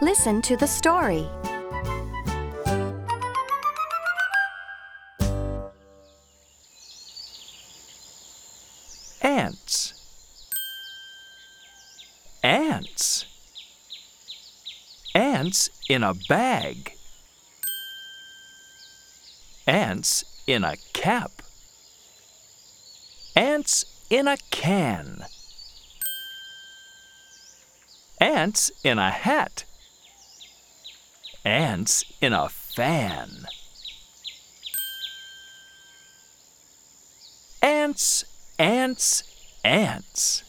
Listen to the story. Ants. Ants. Ants in a bag. Ants in a cap. Ants in a can. Ants in a hat. Ants in a fan. Ants, ants, ants.